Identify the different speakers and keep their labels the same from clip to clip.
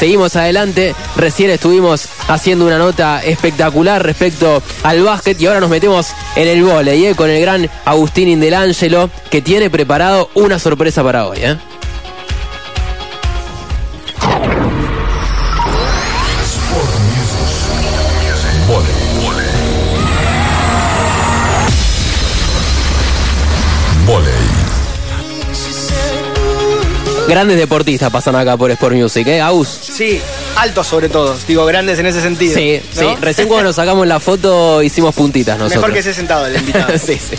Speaker 1: seguimos adelante. Recién estuvimos haciendo una nota espectacular respecto al básquet y ahora nos metemos en el vóley ¿eh? con el gran Agustín Indelangelo que tiene preparado una sorpresa para hoy. ¿eh? Grandes deportistas pasan acá por Sport Music, ¿eh? Aus.
Speaker 2: Sí, altos sobre todo, digo, grandes en ese sentido.
Speaker 1: Sí, sí. Recién cuando nos sacamos la foto hicimos puntitas nosotros.
Speaker 2: Mejor que se sentado el invitado.
Speaker 1: sí, sí.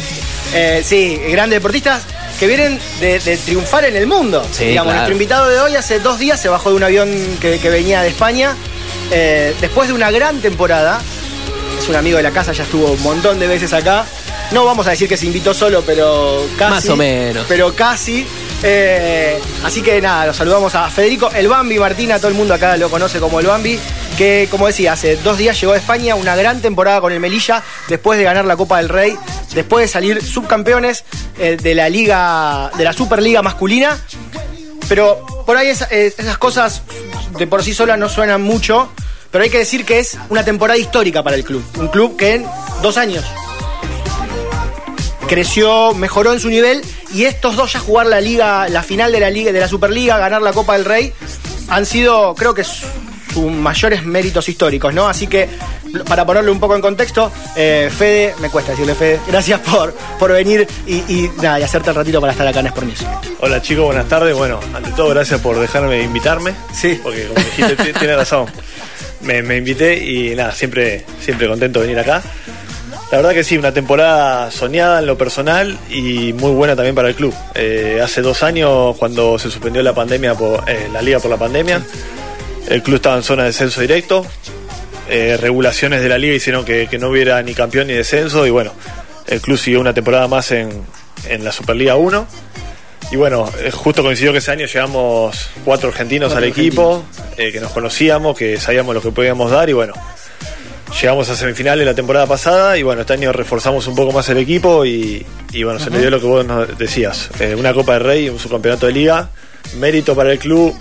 Speaker 2: Eh, sí, grandes deportistas que vienen de, triunfar en el mundo.
Speaker 1: Sí,
Speaker 2: Digamos, nuestro invitado de hoy hace dos días se bajó de un avión que, venía de España. Eh, después de una gran temporada, es un amigo de la casa, ya estuvo un montón de veces acá. No vamos a decir que se invitó solo, pero casi.
Speaker 1: Más o menos.
Speaker 2: Pero casi. Eh, así que nada, los saludamos a Federico El Bambi Martina, todo el mundo acá lo conoce como El Bambi, que como decía, hace dos días llegó a España, una gran temporada con el Melilla, después de ganar la Copa del Rey, después de salir subcampeones eh, de la Liga, de la Superliga masculina. Pero por ahí eh, esas cosas de por sí solas no suenan mucho, pero hay que decir que es una temporada histórica para el club. Un club que en dos años creció, mejoró en su nivel y estos dos ya jugar la liga, la final de la liga, de la Superliga, ganar la Copa del Rey, han sido, creo que sus mayores méritos históricos, ¿no? Así que, para ponerle un poco en contexto, eh, Fede, me cuesta decirle Fede, gracias por, por venir y, nada, y hacerte el ratito para estar acá en Sport
Speaker 3: Hola chicos, buenas tardes. Bueno, ante todo, gracias por dejarme invitarme.
Speaker 2: Sí.
Speaker 3: Porque como dijiste, tiene razón. Me, me, invité y nada, siempre, siempre contento de venir acá. La verdad que sí, una temporada soñada en lo personal y muy buena también para el club. Eh, hace dos años, cuando se suspendió la pandemia, por, eh, la liga por la pandemia, el club estaba en zona de descenso directo. Eh, regulaciones de la liga hicieron que, no hubiera ni campeón ni descenso y bueno, el club siguió una temporada más en, en la Superliga 1. Y bueno, justo coincidió que ese año llegamos cuatro argentinos al equipo, que nos conocíamos, que sabíamos lo que podíamos dar y bueno, llegamos a semifinales la temporada pasada y bueno, este año reforzamos un poco más el equipo y, bueno, se me dio lo que vos nos decías, eh, una Copa de Rey, un subcampeonato de liga, mérito para el club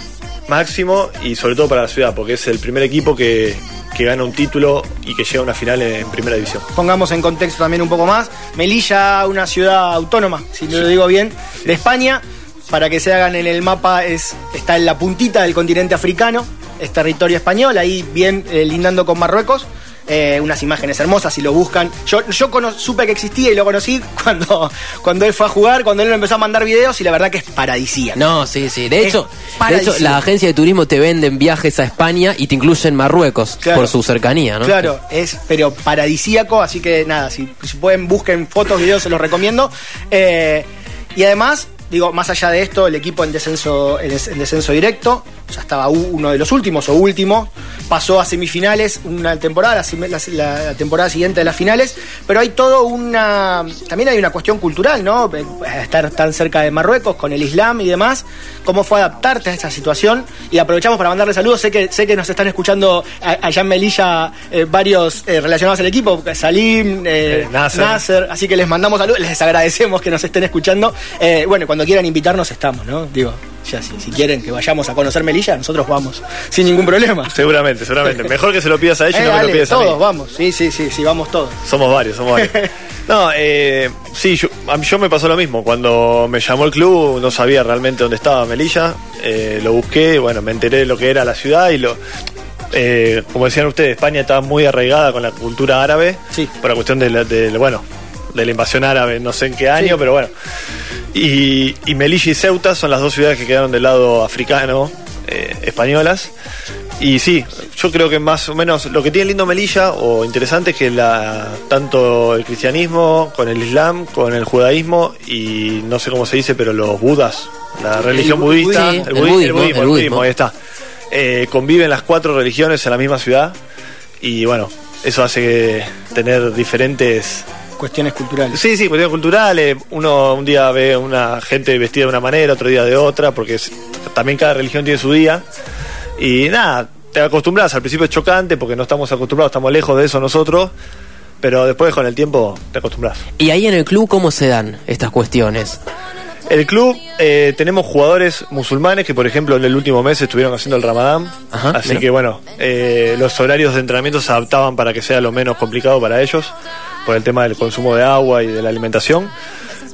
Speaker 3: máximo y sobre todo para la ciudad, porque es el primer equipo que, gana un título y que llega a una final en, primera división.
Speaker 2: Pongamos en contexto también un poco más, Melilla, una ciudad autónoma, si no lo digo bien, de España, para que se hagan en el mapa, es, está en la puntita del continente africano, es territorio español, ahí bien eh, lindando con Marruecos. Eh, unas imágenes hermosas, si lo buscan. Yo, yo supe que existía y lo conocí cuando, cuando él fue a jugar, cuando él empezó a mandar videos y la verdad que es paradisíaco.
Speaker 1: No, sí, sí. De hecho, de hecho la agencia de turismo te venden viajes a España y te incluyen Marruecos por su cercanía, ¿no?
Speaker 2: Claro, es pero paradisíaco, así que nada, si, pueden busquen fotos, videos, se los recomiendo. Eh, y además, digo, más allá de esto, el equipo en descenso, en descenso directo, ya estaba uno de los últimos o último, pasó a semifinales una temporada, la, temporada siguiente de las finales, pero hay todo una, también hay una cuestión cultural, ¿no? Estar tan cerca de Marruecos con el Islam y demás, cómo fue adaptarte a esta situación. Y aprovechamos para mandarle saludos, sé que, sé que nos están escuchando allá en Melilla eh, varios eh, relacionados al equipo, Salim, eh, Nasser. así que les mandamos saludos, les agradecemos que nos estén escuchando, bueno, cuando quieran invitarnos estamos, ¿no? Digo, ya si, si, quieren que vayamos a conocer Melilla, nosotros vamos, sin ningún problema.
Speaker 3: Seguramente, seguramente. Mejor que se lo pidas a ella y no me lo pidas
Speaker 2: todos,
Speaker 3: a.
Speaker 2: Todos vamos, sí, sí, sí, sí, vamos todos.
Speaker 3: Somos varios, somos varios. no, eh, sí, yo, me pasó lo mismo. Cuando me llamó el club, no sabía realmente dónde estaba Melilla. Eh, lo busqué, bueno, me enteré de lo que era la ciudad y lo. Eh, como decían ustedes, España estaba muy arraigada con la cultura árabe.
Speaker 2: Sí.
Speaker 3: Por la cuestión de, bueno, de la invasión árabe, no sé en qué año, pero bueno. Y, Melilla y Ceuta son las dos ciudades que quedaron del lado africano, eh, españolas. Y sí, yo creo que más o menos lo que tiene lindo Melilla o interesante es que la, tanto el cristianismo con el islam, con el judaísmo y no sé cómo se dice, pero los budas, la religión budista,
Speaker 1: el, budismo, el, budismo,
Speaker 3: ahí está. Eh, conviven las cuatro religiones en la misma ciudad y bueno, eso hace tener diferentes
Speaker 2: cuestiones culturales.
Speaker 3: Sí, sí, cuestiones culturales. Uno un día ve una gente vestida de una manera, otro día de otra, porque también cada religión tiene su día. Y nada, te acostumbras. Al principio es chocante porque no estamos acostumbrados, estamos lejos de eso nosotros. Pero después con el tiempo te acostumbras.
Speaker 1: ¿Y ahí en el club cómo se dan estas cuestiones?
Speaker 3: El club, eh, tenemos jugadores musulmanes que, por ejemplo, en el último mes estuvieron haciendo el ramadán.
Speaker 1: Ajá,
Speaker 3: así
Speaker 1: mira.
Speaker 3: que, bueno, eh, los horarios de entrenamiento se adaptaban para que sea lo menos complicado para ellos, por el tema del consumo de agua y de la alimentación.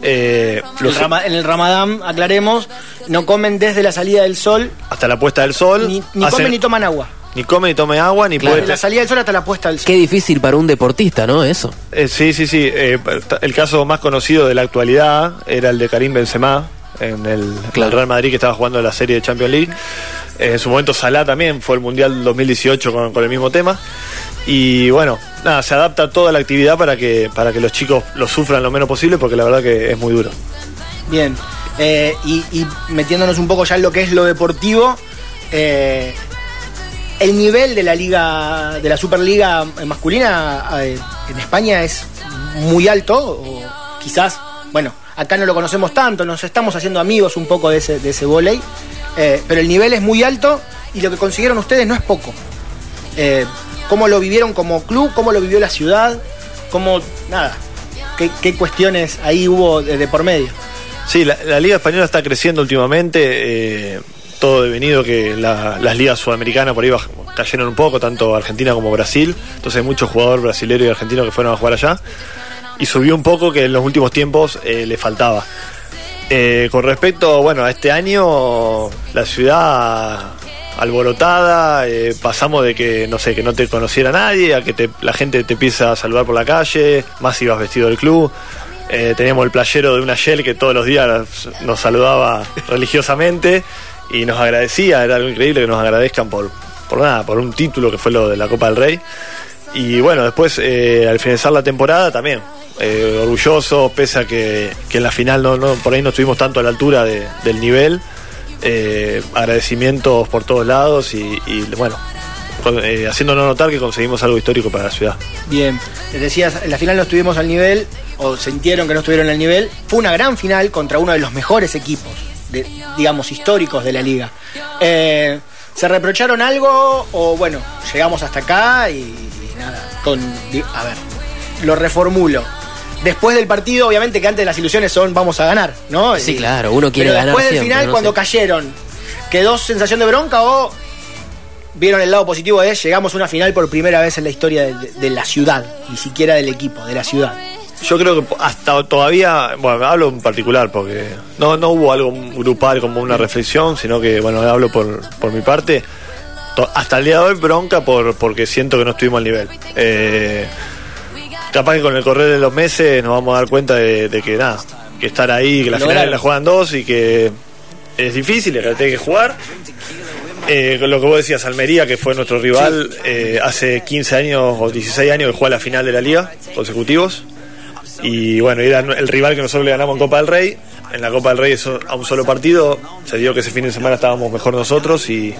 Speaker 3: Eh,
Speaker 2: El
Speaker 3: los-
Speaker 2: Rama- en el Ramadán, aclaremos, no comen desde la salida del sol,
Speaker 3: hasta la puesta del sol.
Speaker 2: ni, ni
Speaker 3: hacen-
Speaker 2: comen ni toman agua.
Speaker 3: ni comen ni tomen agua, ni
Speaker 1: Claro.
Speaker 3: puede
Speaker 2: Desde la salida del sol hasta la puesta del sol.
Speaker 1: Qué difícil para un deportista, ¿no? Eso.
Speaker 3: Eh, sí, sí, sí. eh, el caso más conocido de la actualidad era el de Karim Benzema en el,
Speaker 1: Claro.
Speaker 3: el Real Madrid que estaba jugando la serie de Champions League. Eh, en su momento Salah también fue el Mundial 2018 con, con el mismo tema. Y bueno, nada, se adapta toda la actividad para que, para que los chicos lo sufran lo menos posible porque la verdad que es muy duro.
Speaker 2: Bien. Eh, y, metiéndonos un poco ya en lo que es lo deportivo, eh, el nivel de la liga, de la Superliga masculina eh, en España es muy alto, quizás, bueno, acá no lo conocemos tanto, nos estamos haciendo amigos un poco de ese, de ese volei, pero el nivel es muy alto y lo que consiguieron ustedes no es poco. ¿Cómo lo vivieron como club? ¿Cómo lo vivió la ciudad? ¿Cómo, nada, qué, cuestiones ahí hubo de- por medio?
Speaker 3: Sí, la, Liga Española está creciendo últimamente. eh, todo devenido que la- las ligas sudamericanas por ahí cayeron un poco, tanto Argentina como Brasil. Entonces hay muchos jugadores brasileños y argentinos que fueron a jugar allá. Y subió un poco que en los últimos tiempos eh, le faltaba. Eh, con respecto, bueno, a este año, la ciudad alborotada, eh, pasamos de que, no sé, que no te conociera nadie, a que te- la gente te empieza a saludar por la calle, más ibas vestido del club. Eh, teníamos el playero de una Shell que todos los días nos saludaba religiosamente y nos agradecía, era algo increíble que nos agradezcan por, por nada, por un título que fue lo de la Copa del Rey. Y bueno, después eh, al finalizar la temporada también, eh, orgullosos, pese a que, que en la final no, no, por ahí no estuvimos tanto a la altura de- del nivel. Eh, agradecimientos por todos lados y, bueno, eh, haciéndonos notar que conseguimos algo histórico para la ciudad.
Speaker 2: Bien, les decías, en la final no estuvimos al nivel, o sintieron que no estuvieron al nivel. Fue una gran final contra uno de los mejores equipos, digamos, históricos de la liga. Eh, ¿Se reprocharon algo o bueno, llegamos hasta acá y, nada? A ver, lo reformulo. Después del partido, obviamente que antes las ilusiones son vamos a ganar, ¿no?
Speaker 1: Sí,
Speaker 2: Y-
Speaker 1: claro, uno quiere
Speaker 2: pero
Speaker 1: ganar
Speaker 2: Después del
Speaker 1: siempre,
Speaker 2: final,
Speaker 1: no
Speaker 2: cuando
Speaker 1: sé.
Speaker 2: cayeron, ¿quedó sensación de bronca o vieron el lado positivo de llegamos a una final por primera vez en la historia de, de- de la ciudad, ni siquiera del equipo, de la ciudad.
Speaker 3: Yo creo que hasta todavía, bueno, hablo en particular porque no, no hubo algo grupal como una reflexión, sino que, bueno, hablo por, por mi parte. To- Hasta el día de hoy bronca por, porque siento que no estuvimos al nivel. Eh, capaz que con el correr de los meses nos vamos a dar cuenta de, de que nada, que estar ahí, que la final la juegan dos y que es difícil que la tiene que jugar. Eh, lo que vos decías, Almería, que fue nuestro rival eh, hace 15 años o 16 años que juega la final de la liga consecutivos. Y bueno, era el rival que nosotros le ganamos en Copa del Rey. En la Copa del Rey eso, a un solo partido. Se dio que ese fin de semana estábamos mejor nosotros y,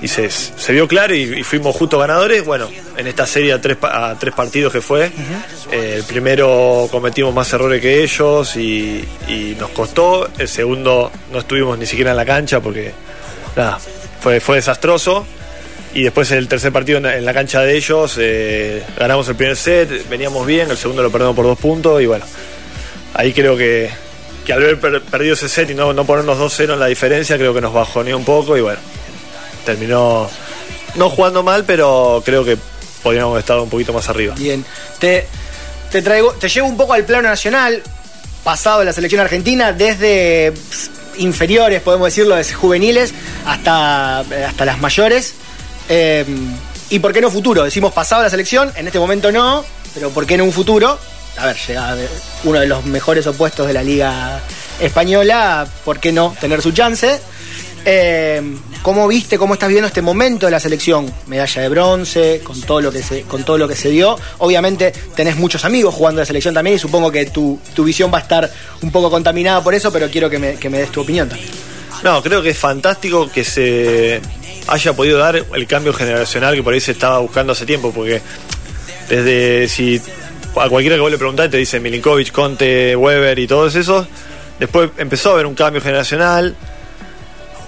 Speaker 3: y se, se vio claro y, y fuimos justo ganadores. Bueno, en esta serie a tres, a tres partidos que fue, eh, el primero cometimos más errores que ellos y, y nos costó. El segundo no estuvimos ni siquiera en la cancha porque nada, fue, fue desastroso. Y después el tercer partido en la, cancha de ellos, eh, ganamos el primer set, veníamos bien, el segundo lo perdemos por dos puntos y bueno, ahí creo que, que al haber per- perdido ese set y no, no ponernos 2-0 en la diferencia, creo que nos bajoneó un poco y bueno, terminó no jugando mal, pero creo que podríamos estado un poquito más arriba.
Speaker 2: Bien. Te, te traigo, te llevo un poco al plano nacional, pasado la selección argentina, desde inferiores, podemos decirlo, desde juveniles hasta, hasta las mayores. Eh, y por qué no futuro? Decimos pasado la selección, en este momento no, pero ¿por qué no un futuro? A ver, llega uno de los mejores opuestos de la liga española, ¿por qué no tener su chance? Eh, ¿Cómo viste, cómo estás viendo este momento de la selección? Medalla de bronce, con todo lo que se, con todo lo que se dio. Obviamente tenés muchos amigos jugando de selección también y supongo que tu, tu visión va a estar un poco contaminada por eso, pero quiero que me, que me des tu opinión también.
Speaker 3: No, creo que es fantástico que se haya podido dar el cambio generacional que por ahí se estaba buscando hace tiempo, porque desde si a cualquiera que vos le preguntás te dice Milinkovic, Conte, Weber y todos esos, después empezó a haber un cambio generacional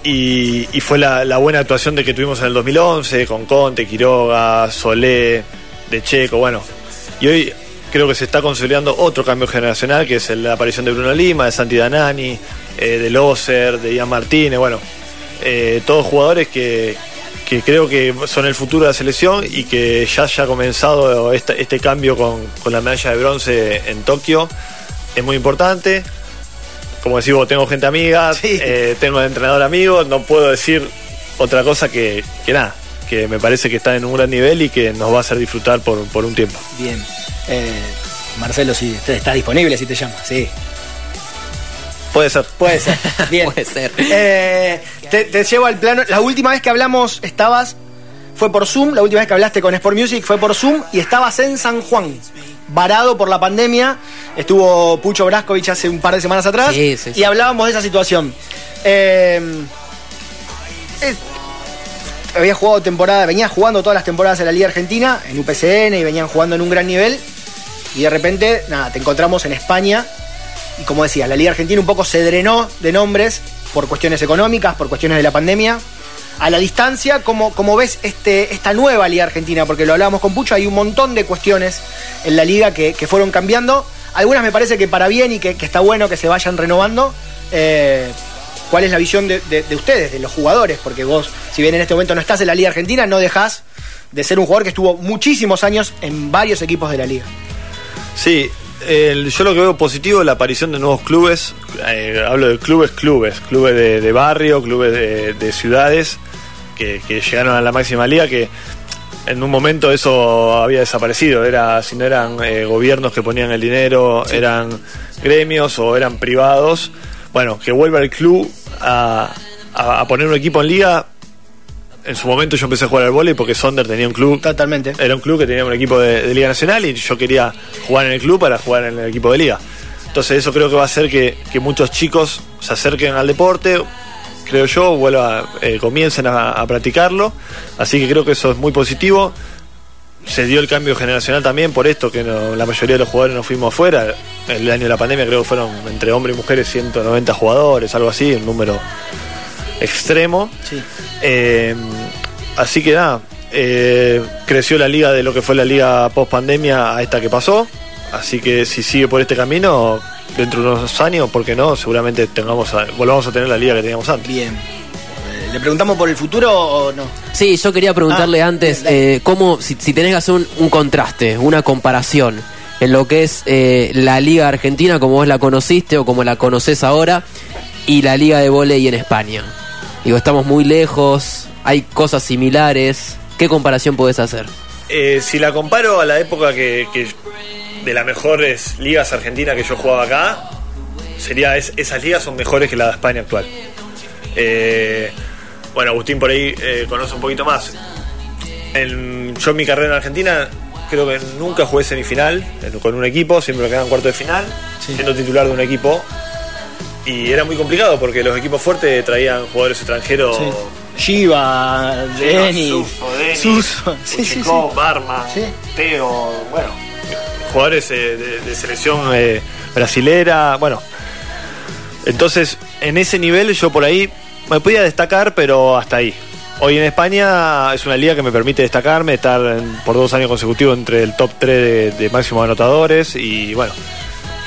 Speaker 3: y, y fue la, buena actuación de que tuvimos en el 2011 con Conte, Quiroga, Solé, De Checo, bueno, y hoy creo que se está consolidando otro cambio generacional que es la aparición de Bruno Lima, de Santi Danani, eh, de Loser, de Ian Martínez, bueno, eh, todos jugadores que, que creo que son el futuro de la selección y que ya haya comenzado este, este cambio con, con la medalla de bronce en Tokio es muy importante. Como decís vos, tengo gente amiga,
Speaker 2: Sí.
Speaker 3: eh, tengo entrenador amigo, no puedo decir otra cosa que, que nada, que me parece que están en un gran nivel y que nos va a hacer disfrutar por, por un tiempo.
Speaker 2: Bien. Eh, Marcelo, sí, está disponible si te llama. Sí,
Speaker 3: Puede ser.
Speaker 2: puede ser. Bien.
Speaker 1: Puede ser.
Speaker 2: Eh, te, te llevo al plano. La última vez que hablamos estabas. Fue por Zoom. La última vez que hablaste con Sport Music fue por Zoom y estabas en San Juan. Varado por la pandemia. Estuvo Pucho Braskovich hace un par de semanas atrás.
Speaker 1: Sí, sí, sí.
Speaker 2: Y hablábamos de esa situación. Eh, eh, había jugado temporada, venía jugando todas las temporadas de la Liga Argentina en UPCN y venían jugando en un gran nivel. Y de repente, nada, te encontramos en España. Y como decía, la Liga Argentina un poco se drenó de nombres por cuestiones económicas, por cuestiones de la pandemia. A la distancia, ¿cómo, cómo ves este, esta nueva Liga Argentina? Porque lo hablábamos con Pucho, hay un montón de cuestiones en la liga que, que fueron cambiando. Algunas me parece que para bien y que, que está bueno que se vayan renovando. Eh, ¿Cuál es la visión de, de- de ustedes, de los jugadores? Porque vos, si bien en este momento no estás en la Liga Argentina, no dejás de ser un jugador que estuvo muchísimos años en varios equipos de la liga.
Speaker 3: Sí, el- yo lo que veo positivo es la aparición de nuevos clubes. eh, hablo de clubes, clubes, clubes de, de barrio, clubes de, de ciudades que, que llegaron a la máxima liga que en un momento eso había desaparecido. Era si no eran eh, gobiernos que ponían el dinero, eran gremios o eran privados. Bueno, que vuelva el club a, a- a poner un equipo en liga. En su momento yo empecé a jugar al vóley porque Sonder tenía un club
Speaker 2: Totalmente.
Speaker 3: era un club que tenía un equipo de, de Liga Nacional y yo quería jugar en el club para jugar en el equipo de Liga. Entonces eso creo que va a hacer que, que muchos chicos se acerquen al deporte, creo yo, vuelva, eh, comiencen a, a practicarlo. Así que creo que eso es muy positivo. Se dio el cambio generacional también por esto, que no- la mayoría de los jugadores nos fuimos afuera. El año de la pandemia creo que fueron entre hombres y mujeres 190 jugadores, algo así, un número extremo.
Speaker 2: Sí.
Speaker 3: Eh, así que nada, eh, creció la liga de lo que fue la liga post pandemia a esta que pasó. Así que si sigue por este camino, dentro de unos años, ¿por qué no? Seguramente tengamos a- volvamos a tener la liga que teníamos antes.
Speaker 2: Bien. Eh, ¿Le preguntamos por el futuro o no?
Speaker 1: Sí, yo quería preguntarle
Speaker 2: Ah,
Speaker 1: antes, eh, cómo, si, si tenés que hacer un, un contraste, una comparación en lo que es eh, la Liga Argentina, como vos la conociste o como la conoces ahora, y la Liga de Voley en España. Digo, estamos muy lejos, hay cosas similares. ¿Qué comparación podés hacer?
Speaker 3: Eh, si la comparo a la época que, que de las mejores ligas argentinas que yo jugaba acá, sería es- esas ligas son mejores que la de España actual. Eh, bueno, Agustín por ahí eh, conoce un poquito más. En- yo en mi carrera en Argentina creo que nunca jugué semifinal en- con un equipo, siempre me quedaba en cuarto de final,
Speaker 2: Sí.
Speaker 3: siendo titular de un equipo. Y era muy complicado porque los equipos fuertes traían jugadores extranjeros.
Speaker 2: Shiva, Denis,
Speaker 3: Suso, Denis, Barman,
Speaker 2: Sí.
Speaker 3: Teo, bueno, jugadores eh, de, de selección eh, brasilera, bueno. Entonces, en ese nivel yo por ahí me podía destacar, pero hasta ahí. Hoy en España es una liga que me permite destacarme, estar en- por dos años consecutivos entre el top 3 de, de máximos anotadores y bueno,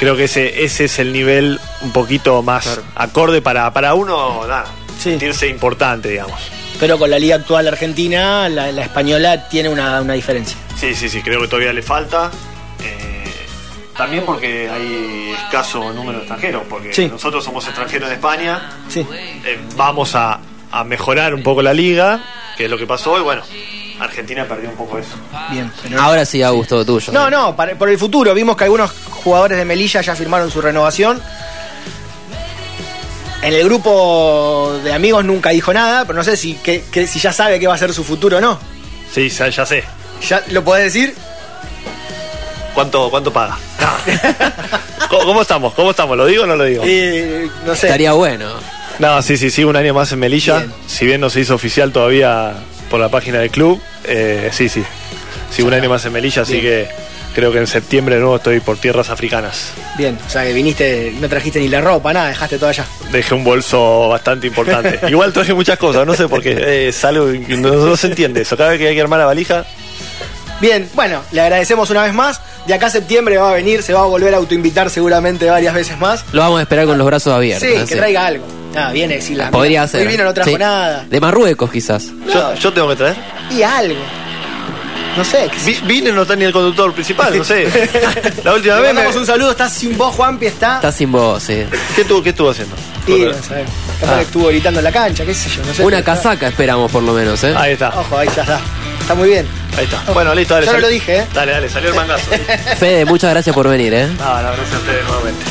Speaker 3: creo que ese, ese es el nivel un poquito más
Speaker 1: Claro.
Speaker 3: acorde para, para uno nada,
Speaker 2: Sí.
Speaker 3: sentirse importante, digamos.
Speaker 2: Pero con la liga actual argentina, la, la española tiene una, una diferencia.
Speaker 3: Sí, sí, sí, creo que todavía le falta. Eh, también porque hay escaso número de extranjeros, porque
Speaker 2: Sí.
Speaker 3: nosotros somos extranjeros en España,
Speaker 2: Sí.
Speaker 3: eh, vamos a, a mejorar un poco la liga, que es lo que pasó, y bueno, Argentina perdió un poco eso.
Speaker 2: Bien. pero-
Speaker 1: Ahora sí, Augusto, tuyo.
Speaker 2: No, no, para- por el futuro. Vimos que algunos jugadores de Melilla ya firmaron su renovación. En el grupo de amigos nunca dijo nada, pero no sé si, que- que- si ya sabe qué va a ser su futuro o no.
Speaker 3: Sí, ya, ya sé.
Speaker 2: ¿Ya lo podés decir?
Speaker 3: ¿Cuánto, cuánto paga? ¿Cómo, cómo estamos? ¿Cómo estamos? ¿Lo digo o no lo digo?
Speaker 2: Eh, no sé.
Speaker 1: Estaría bueno.
Speaker 3: No, sí, sí, sí, un año más en Melilla.
Speaker 2: Bien.
Speaker 3: Si bien no se hizo oficial todavía por la página del club, eh, sí, sí. Sí, un año más en Melilla, así
Speaker 2: Bien.
Speaker 3: que creo que en septiembre de nuevo estoy por tierras africanas.
Speaker 2: Bien, o sea que viniste, no trajiste ni la ropa, nada, dejaste todo allá.
Speaker 3: Dejé un bolso bastante importante. Igual traje muchas cosas, no sé por qué. eh, Es algo que no, no se entiende eso. Cada vez que hay que armar la valija,
Speaker 2: Bien, bueno, le agradecemos una vez más. de acá a septiembre va a venir, se va a volver a autoinvitar seguramente varias veces más.
Speaker 1: Lo vamos a esperar con los brazos abiertos.
Speaker 2: Sí, que traiga algo. Ah, viene, si la.
Speaker 1: Podría
Speaker 2: Hoy
Speaker 1: ser.
Speaker 2: vino, no trajo
Speaker 1: Sí.
Speaker 2: nada.
Speaker 1: De Marruecos, quizás.
Speaker 3: Yo, yo tengo que traer.
Speaker 2: Y algo. No sé, sé
Speaker 3: Vi- Vine, no está ni el conductor principal, no sé. La última
Speaker 2: Le
Speaker 3: vez me.
Speaker 2: mandamos un saludo, está sin voz, Juanpi, está.
Speaker 1: Está sin voz, sí.
Speaker 3: ¿Qué estuvo, qué estuvo haciendo?
Speaker 2: Y no. Capaz
Speaker 1: Ah.
Speaker 2: estuvo gritando en la cancha, qué sé yo, no sé.
Speaker 1: Una
Speaker 2: Está-
Speaker 1: casaca esperamos, por lo menos, ¿eh?
Speaker 3: Ahí está,
Speaker 2: Ojo, ahí ya está. Está muy bien.
Speaker 3: ahí está. Bueno, listo, dale.
Speaker 2: Yo no lo dije, ¿eh?
Speaker 3: Dale, dale, salió el mangazo.
Speaker 1: Fede, muchas gracias por venir, ¿eh?
Speaker 3: Ah, la gracias a ustedes nuevamente.